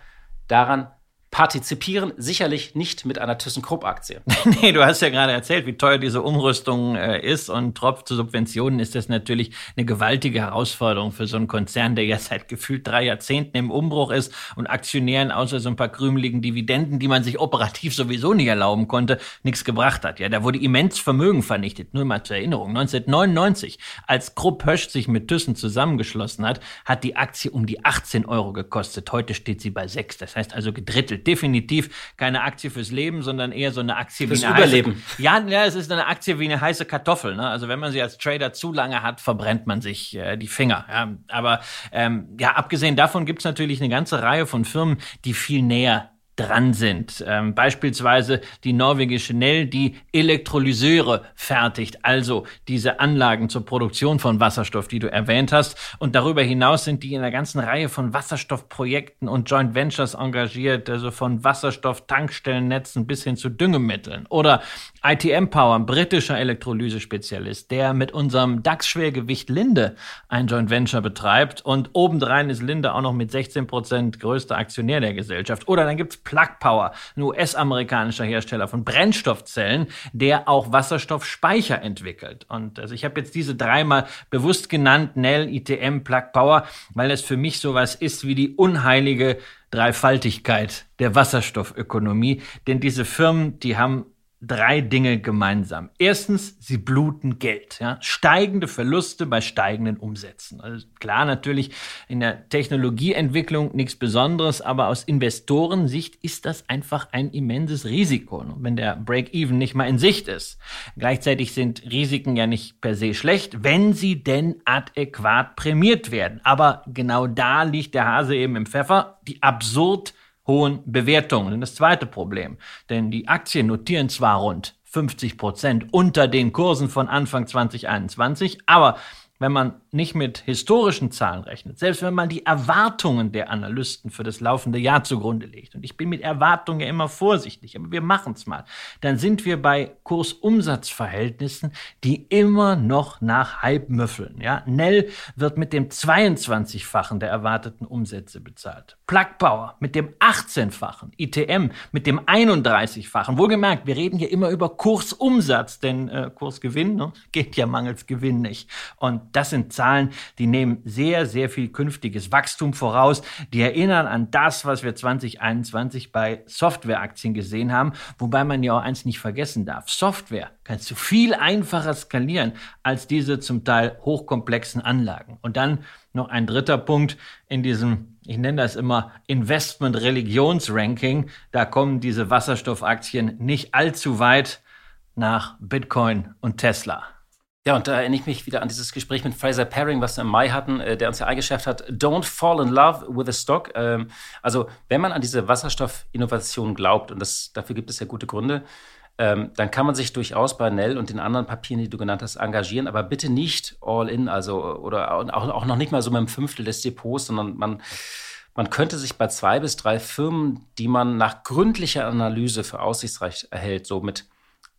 daran partizipieren, sicherlich nicht mit einer ThyssenKrupp-Aktie. *laughs* nee, du hast ja gerade erzählt, wie teuer diese Umrüstung äh, ist und trotz zu Subventionen ist das natürlich eine gewaltige Herausforderung für so einen Konzern, der ja seit gefühlt drei Jahrzehnten im Umbruch ist und Aktionären außer so ein paar krümeligen Dividenden, die man sich operativ sowieso nicht erlauben konnte, nichts gebracht hat. Ja, da wurde immens Vermögen vernichtet. Nur mal zur Erinnerung, 1999, als Krupp Hösch sich mit Thyssen zusammengeschlossen hat, hat die Aktie um die 18 Euro gekostet. Heute steht sie bei 6. Das heißt also gedrittelt definitiv keine Aktie fürs Leben, sondern eher so eine Aktie fürs wie eine Überleben. Heiße, ja, ja, es ist eine Aktie wie eine heiße Kartoffel. Ne? Also wenn man sie als Trader zu lange hat, verbrennt man sich äh, die Finger. Ja? Aber ähm, ja, abgesehen davon gibt es natürlich eine ganze Reihe von Firmen, die viel näher dran sind. Ähm, beispielsweise die norwegische Nell, die Elektrolyseure fertigt, also diese Anlagen zur Produktion von Wasserstoff, die du erwähnt hast. Und darüber hinaus sind die in einer ganzen Reihe von Wasserstoffprojekten und Joint Ventures engagiert, also von Wasserstoff-Tankstellennetzen bis hin zu Düngemitteln. Oder ITM Power, ein britischer Elektrolysespezialist, der mit unserem DAX-Schwergewicht Linde ein Joint Venture betreibt und obendrein ist Linde auch noch mit 16 Prozent größter Aktionär der Gesellschaft. Oder dann gibt's Plug Power, ein US-amerikanischer Hersteller von Brennstoffzellen, der auch Wasserstoffspeicher entwickelt. Und also ich habe jetzt diese dreimal bewusst genannt, Nell, ITM, Plug Power, weil es für mich sowas ist wie die unheilige Dreifaltigkeit der Wasserstoffökonomie. Denn diese Firmen, die haben drei Dinge gemeinsam. Erstens, sie bluten Geld. Ja? Steigende Verluste bei steigenden Umsätzen. Also klar, natürlich in der Technologieentwicklung nichts Besonderes, aber aus Investorensicht ist das einfach ein immenses Risiko, wenn der Break-Even nicht mal in Sicht ist. Gleichzeitig sind Risiken ja nicht per se schlecht, wenn sie denn adäquat prämiert werden. Aber genau da liegt der Hase eben im Pfeffer. Die absurd hohen Bewertungen. Das zweite Problem, denn die Aktien notieren zwar rund 50 Prozent unter den Kursen von Anfang 2021, aber wenn man nicht mit historischen Zahlen rechnet, selbst wenn man die Erwartungen der Analysten für das laufende Jahr zugrunde legt, und ich bin mit Erwartungen ja immer vorsichtig, aber wir machen es mal, dann sind wir bei Kursumsatzverhältnissen, die immer noch nach Hype müffeln. Ja? Nell wird mit dem 22-fachen der erwarteten Umsätze bezahlt. Plug Power mit dem 18-fachen, ITM mit dem 31-fachen. Wohlgemerkt, wir reden hier immer über Kursumsatz, denn äh, Kursgewinn ne, geht ja mangels Gewinn nicht. Und das sind Zahlen, die nehmen sehr, sehr viel künftiges Wachstum voraus. Die erinnern an das, was wir 2021 bei Softwareaktien gesehen haben. Wobei man ja auch eins nicht vergessen darf. Software kannst du viel einfacher skalieren als diese zum Teil hochkomplexen Anlagen. Und dann noch ein dritter Punkt in diesem, ich nenne das immer Investment-Religions-Ranking. Da kommen diese Wasserstoffaktien nicht allzu weit nach Bitcoin und Tesla. Ja, und da erinnere ich mich wieder an dieses Gespräch mit Fraser Paring, was wir im Mai hatten, äh, der uns ja eingeschärft hat, don't fall in love with a stock. Ähm, also, wenn man an diese Wasserstoffinnovation glaubt, und das, dafür gibt es ja gute Gründe, ähm, dann kann man sich durchaus bei Nell und den anderen Papieren, die du genannt hast, engagieren, aber bitte nicht all in, also oder auch, noch nicht mal so mit einem Fünftel des Depots, sondern man, man könnte sich bei zwei bis drei Firmen, die man nach gründlicher Analyse für aussichtsreich erhält, so mit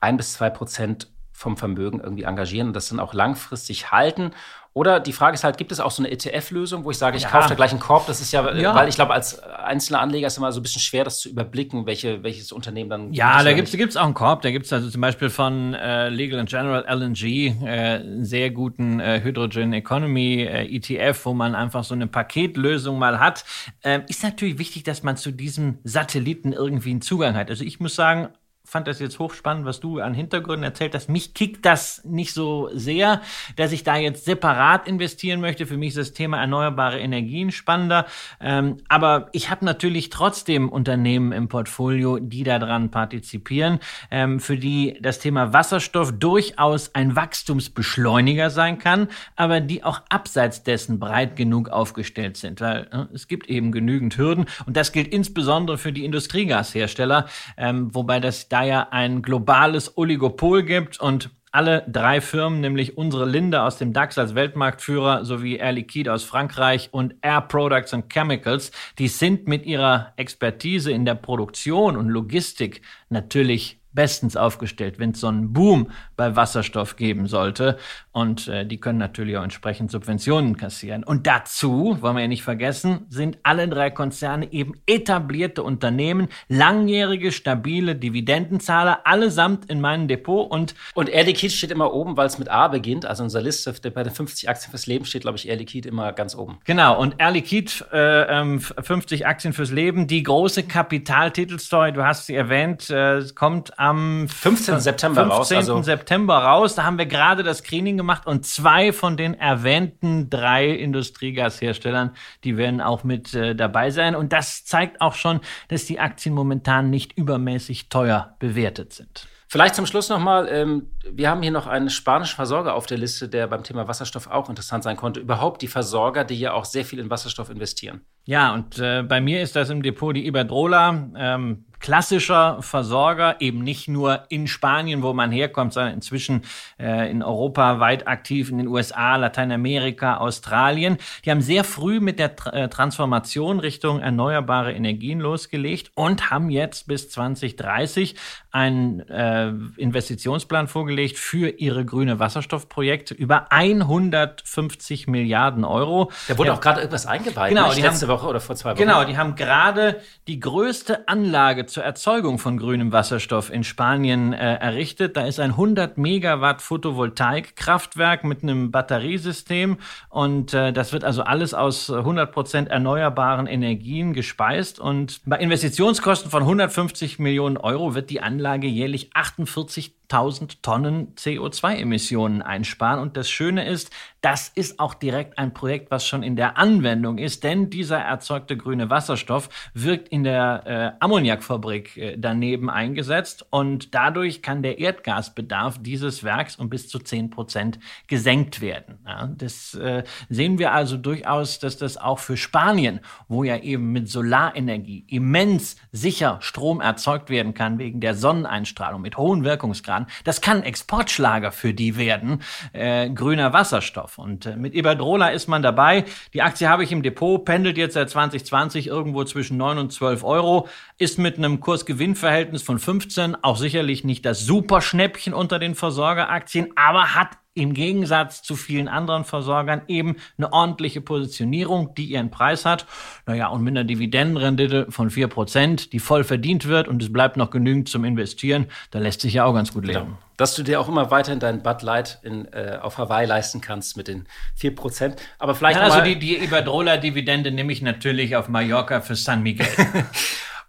ein bis zwei Prozent vom Vermögen irgendwie engagieren und das dann auch langfristig halten? Oder die Frage ist halt, gibt es auch so eine ETF-Lösung, wo ich sage, ich ja. kaufe da gleich einen Korb? Das ist ja, ja. weil ich glaube, als einzelner Anleger ist es immer so ein bisschen schwer, das zu überblicken, welche, welches Unternehmen dann. Ja, da gibt es auch einen Korb. Da gibt es also zum Beispiel von äh, Legal General LNG äh, einen sehr guten äh, Hydrogen Economy äh, ETF, wo man einfach so eine Paketlösung mal hat. Ähm, ist natürlich wichtig, dass man zu diesem Satelliten irgendwie einen Zugang hat. Also ich muss sagen, fand das jetzt hochspannend, was du an Hintergründen erzählt hast. Mich kickt das nicht so sehr, dass ich da jetzt separat investieren möchte. Für mich ist das Thema erneuerbare Energien spannender. Ähm, aber ich habe natürlich trotzdem Unternehmen im Portfolio, die daran partizipieren, ähm, für die das Thema Wasserstoff durchaus ein Wachstumsbeschleuniger sein kann, aber die auch abseits dessen breit genug aufgestellt sind. Weil äh, es gibt eben genügend Hürden und das gilt insbesondere für die Industriegashersteller, ähm, wobei das da da ja ein globales Oligopol gibt und alle drei Firmen, nämlich unsere Linde aus dem DAX als Weltmarktführer sowie Air Liquide aus Frankreich und Air Products and Chemicals, die sind mit ihrer Expertise in der Produktion und Logistik natürlich bestens aufgestellt, wenn es so einen Boom bei Wasserstoff geben sollte. Und äh, die können natürlich auch entsprechend Subventionen kassieren. Und dazu, wollen wir ja nicht vergessen, sind alle drei Konzerne eben etablierte Unternehmen, langjährige, stabile Dividendenzahler, allesamt in meinem Depot. Und, und Air Liquide steht immer oben, weil es mit A beginnt. Also unserer Liste bei den 50 Aktien fürs Leben steht, glaube ich, Air Liquide immer ganz oben. Genau, und Air Liquide, äh, 50 ähm, Aktien fürs Leben, die große Kapitaltitelstory, du hast sie erwähnt, äh, kommt am am 15. September 15. raus. 15. Also September raus. Da haben wir gerade das Screening gemacht und zwei von den erwähnten drei Industriegasherstellern, die werden auch mit äh, dabei sein. Und das zeigt auch schon, dass die Aktien momentan nicht übermäßig teuer bewertet sind. Vielleicht zum Schluss nochmal, ähm, wir haben hier noch einen spanischen Versorger auf der Liste, der beim Thema Wasserstoff auch interessant sein konnte. Überhaupt die Versorger, die ja auch sehr viel in Wasserstoff investieren. Ja, und äh, bei mir ist das im Depot die Iberdrola. Ähm, klassischer Versorger, eben nicht nur in Spanien, wo man herkommt, sondern inzwischen äh, in Europa weit aktiv, in den USA, Lateinamerika, Australien. Die haben sehr früh mit der Tra äh, Transformation Richtung erneuerbare Energien losgelegt und haben jetzt bis 2030 einen äh, Investitionsplan vorgelegt für ihre grüne Wasserstoffprojekte über 150 Milliarden Euro. Da wurde ja, auch gerade irgendwas eingeweiht, genau, ne? letzte haben, Woche oder vor zwei Wochen. Genau, die haben gerade die größte Anlage zur Erzeugung von grünem Wasserstoff in Spanien äh, errichtet. Da ist ein 100 Megawatt Photovoltaikkraftwerk mit einem Batteriesystem und äh, das wird also alles aus 100 Prozent erneuerbaren Energien gespeist und bei Investitionskosten von 150 Millionen Euro wird die Anlage jährlich 48 1000 Tonnen CO2-Emissionen einsparen. Und das Schöne ist, das ist auch direkt ein Projekt, was schon in der Anwendung ist, denn dieser erzeugte grüne Wasserstoff wirkt in der äh, Ammoniakfabrik äh, daneben eingesetzt und dadurch kann der Erdgasbedarf dieses Werks um bis zu 10 Prozent gesenkt werden. Ja, das äh, sehen wir also durchaus, dass das auch für Spanien, wo ja eben mit Solarenergie immens sicher Strom erzeugt werden kann wegen der Sonneneinstrahlung mit hohen Wirkungsgraden. Das kann Exportschlager für die werden, äh, grüner Wasserstoff. Und äh, mit Iberdrola ist man dabei. Die Aktie habe ich im Depot, pendelt jetzt seit 2020 irgendwo zwischen 9 und 12 Euro, ist mit einem Kurs-Gewinn-Verhältnis von 15 auch sicherlich nicht das Superschnäppchen unter den Versorgeraktien, aber hat im Gegensatz zu vielen anderen Versorgern eben eine ordentliche Positionierung, die ihren Preis hat. Naja, und mit einer Dividendenrendite von 4%, die voll verdient wird und es bleibt noch genügend zum Investieren, da lässt sich ja auch ganz gut leben. Ja. Dass du dir auch immer weiterhin dein Bud Light in, äh, auf Hawaii leisten kannst mit den 4%. Aber vielleicht. Ja, also die, die Iberdrola-Dividende nehme ich natürlich auf Mallorca für San Miguel. *laughs*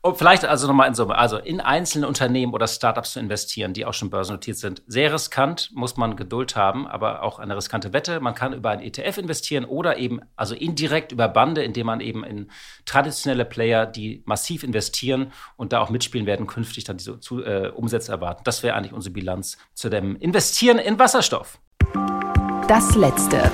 Und vielleicht also nochmal in Summe, also in einzelne Unternehmen oder Startups zu investieren, die auch schon börsennotiert sind. Sehr riskant, muss man Geduld haben, aber auch eine riskante Wette. Man kann über einen ETF investieren oder eben also indirekt über Bande, indem man eben in traditionelle Player, die massiv investieren und da auch mitspielen werden, künftig dann diese zu, äh, Umsätze erwarten. Das wäre eigentlich unsere Bilanz zu dem Investieren in Wasserstoff. Das letzte.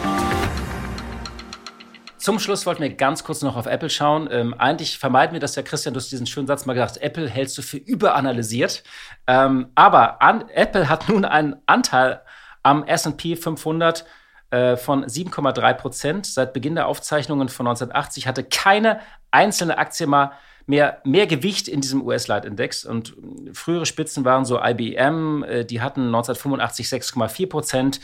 Zum Schluss wollten wir ganz kurz noch auf Apple schauen. Ähm, eigentlich vermeiden wir das ja, Christian, du hast diesen schönen Satz mal gesagt, Apple hältst du für überanalysiert. Ähm, aber an, Apple hat nun einen Anteil am S&P 500 äh, von 7,3 Prozent. Seit Beginn der Aufzeichnungen von 1980 hatte keine einzelne Aktie mal mehr, mehr Gewicht in diesem US-Leitindex. Und äh, frühere Spitzen waren so IBM, äh, die hatten 1985 6,4 Prozent.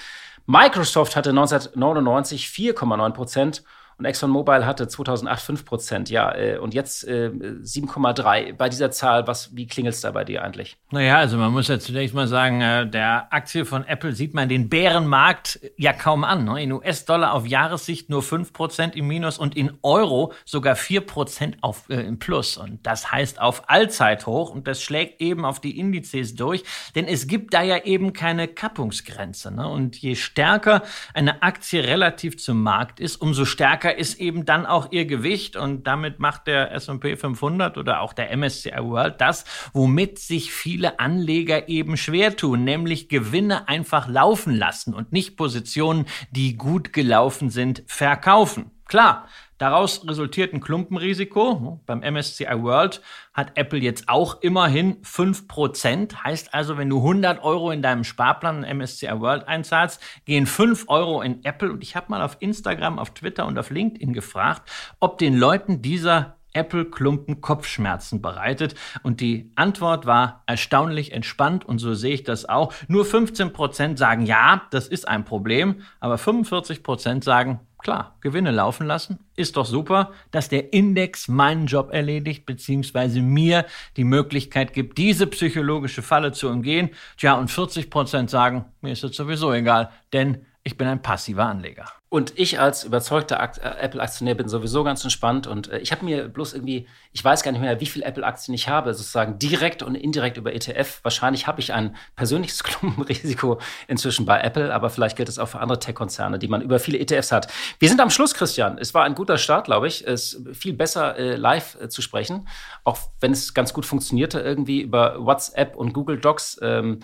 Microsoft hatte 1999 4,9 Prozent Und ExxonMobil hatte 2008 5 Prozent, ja, äh, und jetzt äh, 7,3. Bei dieser Zahl, was, wie klingelt es da bei dir eigentlich? Naja, also man muss ja zunächst mal sagen, äh, der Aktie von Apple sieht man den Bärenmarkt ja kaum an. Ne? In US-Dollar auf Jahressicht nur 5 Prozent im Minus und in Euro sogar 4 Prozent auf, äh, im Plus. Und das heißt auf Allzeithoch und das schlägt eben auf die Indizes durch, denn es gibt da ja eben keine Kappungsgrenze. Ne? Und je stärker eine Aktie relativ zum Markt ist, umso stärker ist eben dann auch ihr Gewicht und damit macht der S&P 500 oder auch der MSCI World das, womit sich viele Anleger eben schwer tun, nämlich Gewinne einfach laufen lassen und nicht Positionen, die gut gelaufen sind, verkaufen. Klar, Daraus resultiert ein Klumpenrisiko. Beim MSCI World hat Apple jetzt auch immerhin 5%. Heißt also, wenn du 100 Euro in deinem Sparplan MSCI World einzahlst, gehen 5 Euro in Apple. Und ich habe mal auf Instagram, auf Twitter und auf LinkedIn gefragt, ob den Leuten dieser Apple-Klumpen Kopfschmerzen bereitet? Und die Antwort war erstaunlich entspannt und so sehe ich das auch. Nur 15 Prozent sagen, ja, das ist ein Problem, aber 45 Prozent sagen, Klar, Gewinne laufen lassen, ist doch super, dass der Index meinen Job erledigt, beziehungsweise mir die Möglichkeit gibt, diese psychologische Falle zu umgehen. Tja, und 40 Prozent sagen, mir ist das sowieso egal, denn ich bin ein passiver Anleger. Und ich als überzeugter äh, Apple-Aktionär bin sowieso ganz entspannt. Und äh, ich habe mir bloß irgendwie, ich weiß gar nicht mehr, wie viele Apple-Aktien ich habe, sozusagen direkt und indirekt über ETF. Wahrscheinlich habe ich ein persönliches *laughs* Klumpenrisiko inzwischen bei Apple, aber vielleicht gilt es auch für andere Tech-Konzerne, die man über viele ETFs hat. Wir sind am Schluss, Christian. Es war ein guter Start, glaube ich. Es ist viel besser, äh, live äh, zu sprechen, auch wenn es ganz gut funktionierte, irgendwie über WhatsApp und Google Docs. Ähm,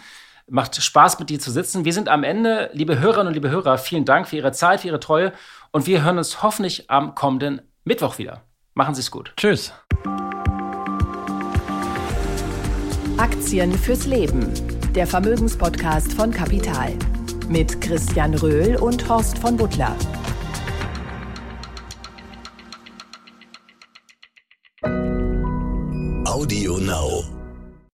Macht Spaß, mit dir zu sitzen. Wir sind am Ende. Liebe Hörerinnen und liebe Hörer, vielen Dank für Ihre Zeit, für Ihre Treue. Und wir hören uns hoffentlich am kommenden Mittwoch wieder. Machen Sie es gut. Tschüss. Aktien fürs Leben. Der Vermögenspodcast von Kapital. Mit Christian Röhl und Horst von Butler. Audio Now.